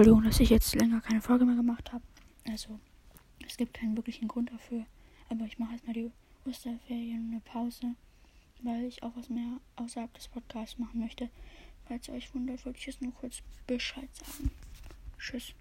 Entschuldigung, dass ich jetzt länger keine Folge mehr gemacht habe. Also, es gibt keinen wirklichen Grund dafür. Aber ich mache erstmal die Osterferien eine Pause, weil ich auch was mehr außerhalb des Podcasts machen möchte. Falls ihr euch wundert, wollte ich jetzt nur kurz Bescheid sagen. Tschüss.